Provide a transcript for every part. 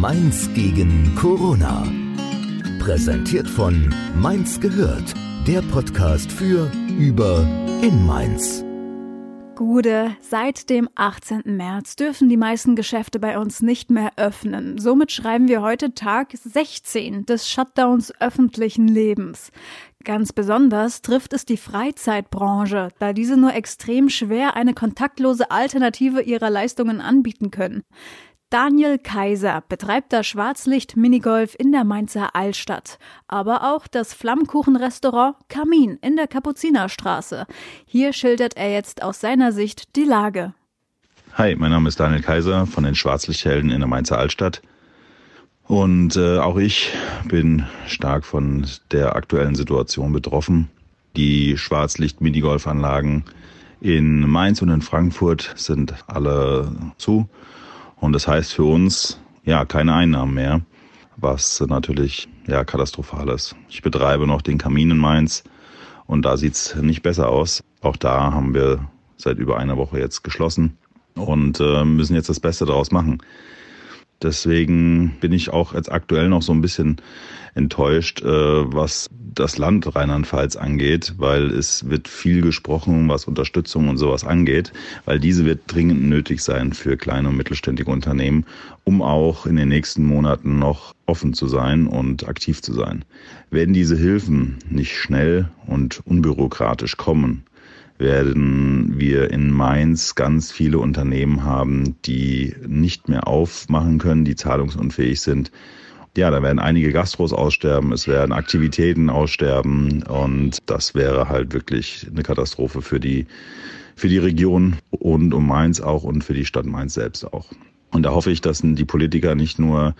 Mainz gegen Corona. Präsentiert von Mainz gehört, der Podcast für, über, in Mainz. Gude, seit dem 18. März dürfen die meisten Geschäfte bei uns nicht mehr öffnen. Somit schreiben wir heute Tag 16 des Shutdowns öffentlichen Lebens. Ganz besonders trifft es die Freizeitbranche, da diese nur extrem schwer eine kontaktlose Alternative ihrer Leistungen anbieten können. Daniel Kaiser betreibt das Schwarzlicht-Minigolf in der Mainzer Altstadt, aber auch das Flammkuchenrestaurant Kamin in der Kapuzinerstraße. Hier schildert er jetzt aus seiner Sicht die Lage. Hi, mein Name ist Daniel Kaiser von den Schwarzlichthelden in der Mainzer Altstadt. Und äh, auch ich bin stark von der aktuellen Situation betroffen. Die Schwarzlicht-Minigolfanlagen in Mainz und in Frankfurt sind alle zu. Und das heißt für uns, ja, keine Einnahmen mehr, was natürlich, ja, katastrophal ist. Ich betreibe noch den Kamin in Mainz und da sieht's nicht besser aus. Auch da haben wir seit über einer Woche jetzt geschlossen und äh, müssen jetzt das Beste daraus machen. Deswegen bin ich auch jetzt aktuell noch so ein bisschen enttäuscht, äh, was das Land Rheinland-Pfalz angeht, weil es wird viel gesprochen, was Unterstützung und sowas angeht, weil diese wird dringend nötig sein für kleine und mittelständige Unternehmen, um auch in den nächsten Monaten noch offen zu sein und aktiv zu sein. Wenn diese Hilfen nicht schnell und unbürokratisch kommen, werden wir in Mainz ganz viele Unternehmen haben, die nicht mehr aufmachen können, die zahlungsunfähig sind. Ja, da werden einige Gastros aussterben, es werden Aktivitäten aussterben und das wäre halt wirklich eine Katastrophe für die, für die Region und um Mainz auch und für die Stadt Mainz selbst auch. Und da hoffe ich, dass die Politiker nicht nur,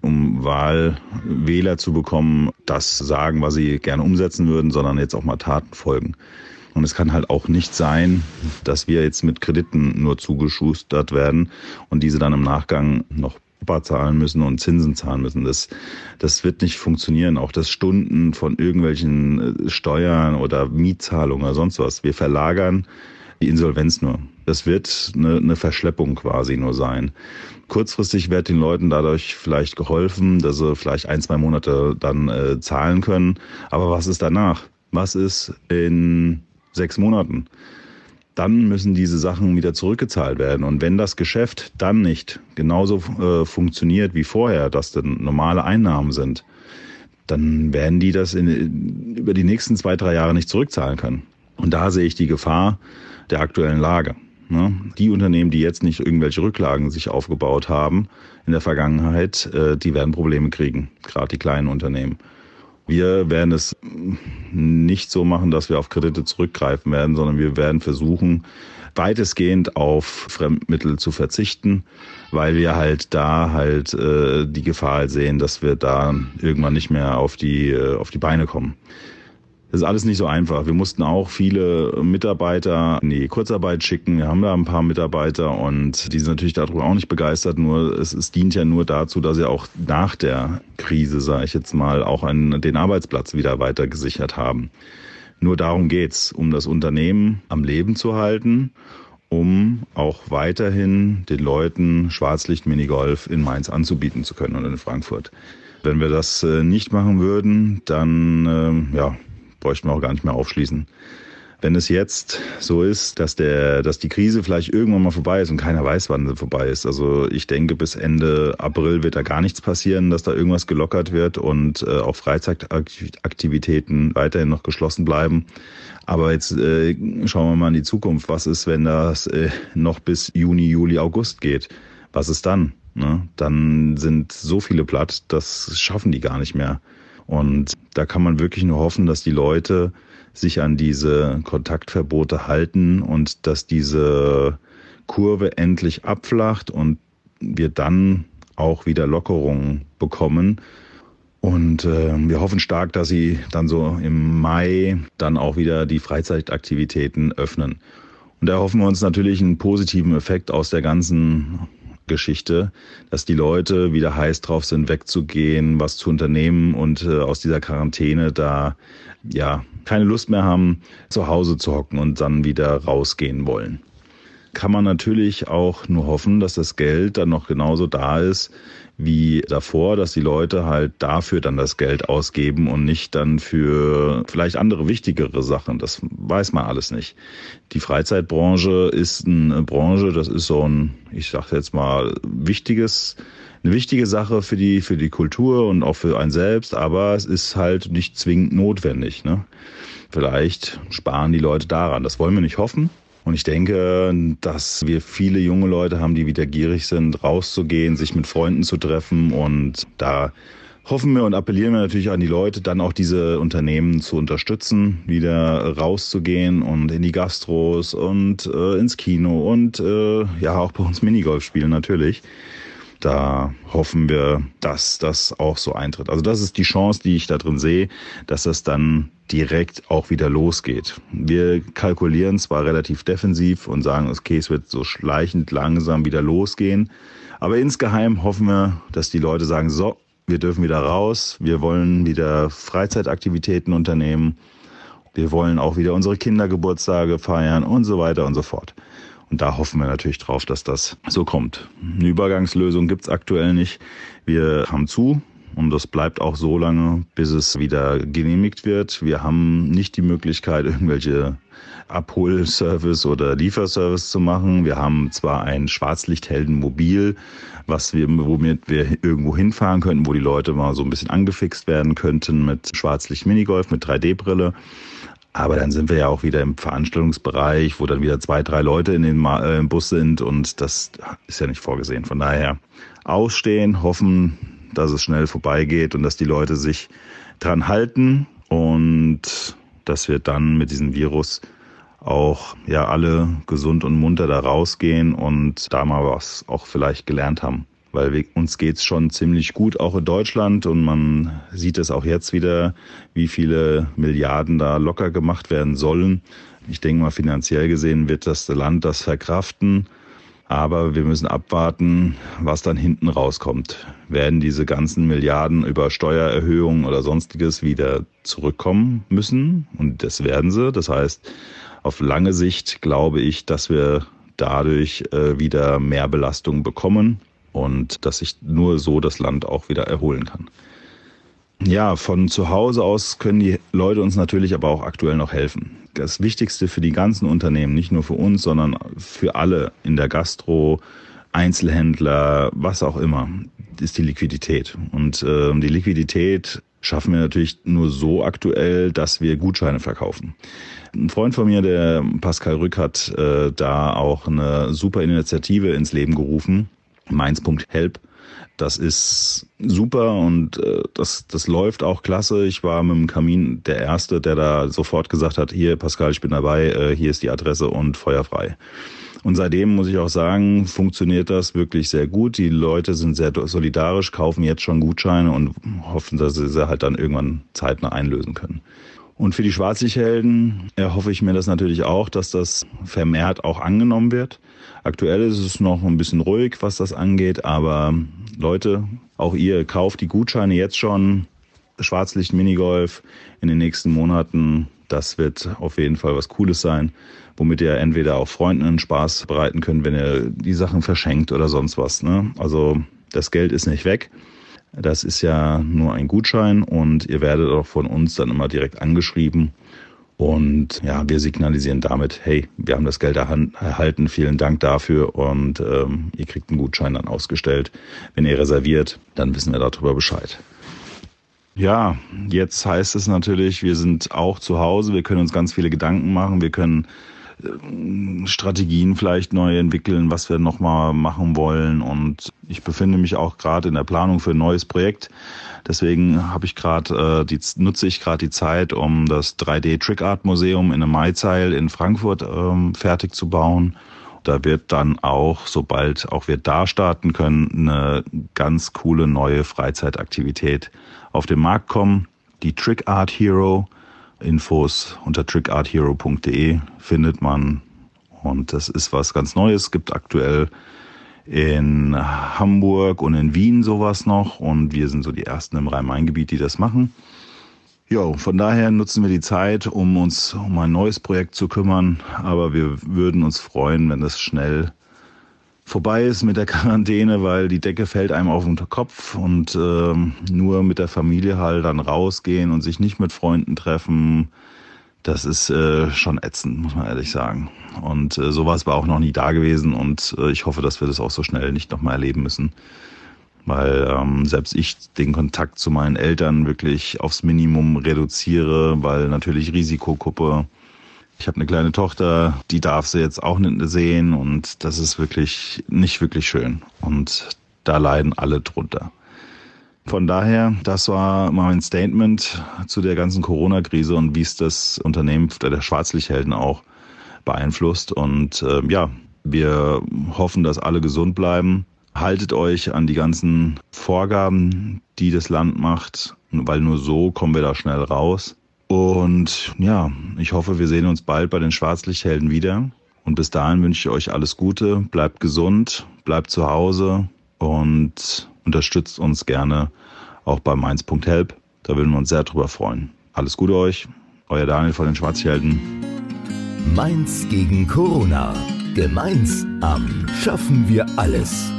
um Wahlwähler zu bekommen, das sagen, was sie gerne umsetzen würden, sondern jetzt auch mal Taten folgen. Und es kann halt auch nicht sein, dass wir jetzt mit Krediten nur zugeschustert werden und diese dann im Nachgang noch zahlen müssen und Zinsen zahlen müssen. Das, das wird nicht funktionieren. Auch das Stunden von irgendwelchen äh, Steuern oder Mietzahlungen oder sonst was. Wir verlagern die Insolvenz nur. Das wird eine, eine Verschleppung quasi nur sein. Kurzfristig wird den Leuten dadurch vielleicht geholfen, dass sie vielleicht ein, zwei Monate dann äh, zahlen können. Aber was ist danach? Was ist in sechs Monaten. Dann müssen diese Sachen wieder zurückgezahlt werden. Und wenn das Geschäft dann nicht genauso äh, funktioniert wie vorher, dass dann normale Einnahmen sind, dann werden die das in, über die nächsten zwei, drei Jahre nicht zurückzahlen können. Und da sehe ich die Gefahr der aktuellen Lage. Ne? Die Unternehmen, die jetzt nicht irgendwelche Rücklagen sich aufgebaut haben in der Vergangenheit, äh, die werden Probleme kriegen, gerade die kleinen Unternehmen. Wir werden es nicht so machen, dass wir auf Kredite zurückgreifen werden, sondern wir werden versuchen, weitestgehend auf Fremdmittel zu verzichten, weil wir halt da halt äh, die Gefahr sehen, dass wir da irgendwann nicht mehr auf die, äh, auf die Beine kommen. Das ist alles nicht so einfach. Wir mussten auch viele Mitarbeiter in die Kurzarbeit schicken. Wir haben da ein paar Mitarbeiter und die sind natürlich darüber auch nicht begeistert. Nur es, es dient ja nur dazu, dass sie auch nach der Krise, sage ich jetzt mal, auch einen, den Arbeitsplatz wieder weiter gesichert haben. Nur darum geht's, um das Unternehmen am Leben zu halten, um auch weiterhin den Leuten Schwarzlicht-Minigolf in Mainz anzubieten zu können und in Frankfurt. Wenn wir das äh, nicht machen würden, dann äh, ja, bräuchten wir auch gar nicht mehr aufschließen. Wenn es jetzt so ist, dass der, dass die Krise vielleicht irgendwann mal vorbei ist und keiner weiß, wann sie vorbei ist. Also ich denke, bis Ende April wird da gar nichts passieren, dass da irgendwas gelockert wird und äh, auch Freizeitaktivitäten weiterhin noch geschlossen bleiben. Aber jetzt äh, schauen wir mal in die Zukunft. Was ist, wenn das äh, noch bis Juni, Juli, August geht? Was ist dann? Ne? Dann sind so viele platt, das schaffen die gar nicht mehr. Und da kann man wirklich nur hoffen, dass die Leute sich an diese Kontaktverbote halten und dass diese Kurve endlich abflacht und wir dann auch wieder Lockerungen bekommen. Und äh, wir hoffen stark, dass sie dann so im Mai dann auch wieder die Freizeitaktivitäten öffnen. Und da hoffen wir uns natürlich einen positiven Effekt aus der ganzen Geschichte, dass die Leute wieder heiß drauf sind, wegzugehen, was zu unternehmen und äh, aus dieser Quarantäne da ja keine Lust mehr haben, zu Hause zu hocken und dann wieder rausgehen wollen. Kann man natürlich auch nur hoffen, dass das Geld dann noch genauso da ist wie davor, dass die Leute halt dafür dann das Geld ausgeben und nicht dann für vielleicht andere wichtigere Sachen. Das weiß man alles nicht. Die Freizeitbranche ist eine Branche, das ist so ein, ich sag jetzt mal, wichtiges eine wichtige Sache für die, für die Kultur und auch für einen selbst, aber es ist halt nicht zwingend notwendig. Ne? Vielleicht sparen die Leute daran. Das wollen wir nicht hoffen. Und ich denke, dass wir viele junge Leute haben, die wieder gierig sind, rauszugehen, sich mit Freunden zu treffen. Und da hoffen wir und appellieren wir natürlich an die Leute, dann auch diese Unternehmen zu unterstützen, wieder rauszugehen und in die Gastros und äh, ins Kino und äh, ja auch bei uns Minigolf spielen natürlich da hoffen wir, dass das auch so eintritt. Also das ist die Chance, die ich da drin sehe, dass das dann direkt auch wieder losgeht. Wir kalkulieren zwar relativ defensiv und sagen, okay, es wird so schleichend langsam wieder losgehen, aber insgeheim hoffen wir, dass die Leute sagen, so, wir dürfen wieder raus, wir wollen wieder Freizeitaktivitäten unternehmen, wir wollen auch wieder unsere Kindergeburtstage feiern und so weiter und so fort. Und da hoffen wir natürlich drauf, dass das so kommt. Eine Übergangslösung gibt's aktuell nicht. Wir haben zu und das bleibt auch so lange, bis es wieder genehmigt wird. Wir haben nicht die Möglichkeit, irgendwelche Abholservice oder Lieferservice zu machen. Wir haben zwar ein Schwarzlichtheldenmobil, was wir, womit wir irgendwo hinfahren könnten, wo die Leute mal so ein bisschen angefixt werden könnten mit Schwarzlicht Minigolf, mit 3D-Brille. Aber dann sind wir ja auch wieder im Veranstaltungsbereich, wo dann wieder zwei, drei Leute in den äh, Bus sind und das ist ja nicht vorgesehen. Von daher ausstehen, hoffen, dass es schnell vorbeigeht und dass die Leute sich dran halten und dass wir dann mit diesem Virus auch ja alle gesund und munter da rausgehen und da mal was auch vielleicht gelernt haben weil wir, uns geht's schon ziemlich gut, auch in Deutschland. Und man sieht es auch jetzt wieder, wie viele Milliarden da locker gemacht werden sollen. Ich denke mal, finanziell gesehen wird das Land das verkraften. Aber wir müssen abwarten, was dann hinten rauskommt. Werden diese ganzen Milliarden über Steuererhöhungen oder sonstiges wieder zurückkommen müssen? Und das werden sie. Das heißt, auf lange Sicht glaube ich, dass wir dadurch äh, wieder mehr Belastung bekommen und dass sich nur so das Land auch wieder erholen kann. Ja, von zu Hause aus können die Leute uns natürlich aber auch aktuell noch helfen. Das Wichtigste für die ganzen Unternehmen, nicht nur für uns, sondern für alle in der Gastro, Einzelhändler, was auch immer, ist die Liquidität. Und äh, die Liquidität schaffen wir natürlich nur so aktuell, dass wir Gutscheine verkaufen. Ein Freund von mir, der Pascal Rück, hat äh, da auch eine super Initiative ins Leben gerufen Mainz.help. Das ist super und äh, das, das läuft auch klasse. Ich war mit dem Kamin der Erste, der da sofort gesagt hat, hier Pascal, ich bin dabei, äh, hier ist die Adresse und feuerfrei. Und seitdem muss ich auch sagen, funktioniert das wirklich sehr gut. Die Leute sind sehr solidarisch, kaufen jetzt schon Gutscheine und hoffen, dass sie sie halt dann irgendwann zeitnah einlösen können. Und für die Schwarzlichthelden erhoffe ich mir das natürlich auch, dass das vermehrt auch angenommen wird. Aktuell ist es noch ein bisschen ruhig, was das angeht, aber Leute, auch ihr kauft die Gutscheine jetzt schon. Schwarzlicht Minigolf in den nächsten Monaten. Das wird auf jeden Fall was Cooles sein, womit ihr entweder auch Freunden einen Spaß bereiten könnt, wenn ihr die Sachen verschenkt oder sonst was. Ne? Also das Geld ist nicht weg. Das ist ja nur ein Gutschein und ihr werdet auch von uns dann immer direkt angeschrieben. Und ja, wir signalisieren damit, hey, wir haben das Geld erhalten, vielen Dank dafür und ähm, ihr kriegt einen Gutschein dann ausgestellt. Wenn ihr reserviert, dann wissen wir darüber Bescheid. Ja, jetzt heißt es natürlich, wir sind auch zu Hause, wir können uns ganz viele Gedanken machen, wir können Strategien vielleicht neu entwickeln, was wir nochmal machen wollen. Und ich befinde mich auch gerade in der Planung für ein neues Projekt. Deswegen habe ich gerade äh, nutze ich gerade die Zeit, um das 3D Trick Art Museum in einem Maizeil in Frankfurt ähm, fertig zu bauen. Da wird dann auch, sobald auch wir da starten können, eine ganz coole neue Freizeitaktivität auf den Markt kommen. Die Trick Art Hero Infos unter trickarthero.de findet man. Und das ist was ganz Neues. Es gibt aktuell in Hamburg und in Wien sowas noch. Und wir sind so die ersten im Rhein-Main-Gebiet, die das machen. Jo, von daher nutzen wir die Zeit, um uns um ein neues Projekt zu kümmern. Aber wir würden uns freuen, wenn das schnell vorbei ist mit der Quarantäne, weil die Decke fällt einem auf den Kopf und äh, nur mit der Familie halt dann rausgehen und sich nicht mit Freunden treffen, das ist äh, schon ätzend, muss man ehrlich sagen. Und äh, sowas war auch noch nie da gewesen und äh, ich hoffe, dass wir das auch so schnell nicht nochmal erleben müssen. Weil ähm, selbst ich den Kontakt zu meinen Eltern wirklich aufs Minimum reduziere, weil natürlich Risikogruppe. Ich habe eine kleine Tochter, die darf sie jetzt auch nicht sehen und das ist wirklich nicht wirklich schön. Und da leiden alle drunter. Von daher, das war mein Statement zu der ganzen Corona-Krise und wie es das Unternehmen der Schwarzlichthelden auch beeinflusst. Und äh, ja, wir hoffen, dass alle gesund bleiben. Haltet euch an die ganzen Vorgaben, die das Land macht, weil nur so kommen wir da schnell raus. Und ja, ich hoffe, wir sehen uns bald bei den Schwarzlichthelden wieder. Und bis dahin wünsche ich euch alles Gute, bleibt gesund, bleibt zu Hause und unterstützt uns gerne auch bei mainz.help. Da würden wir uns sehr drüber freuen. Alles Gute euch, euer Daniel von den Schwarzhelden. Mainz gegen Corona. Gemeinsam schaffen wir alles.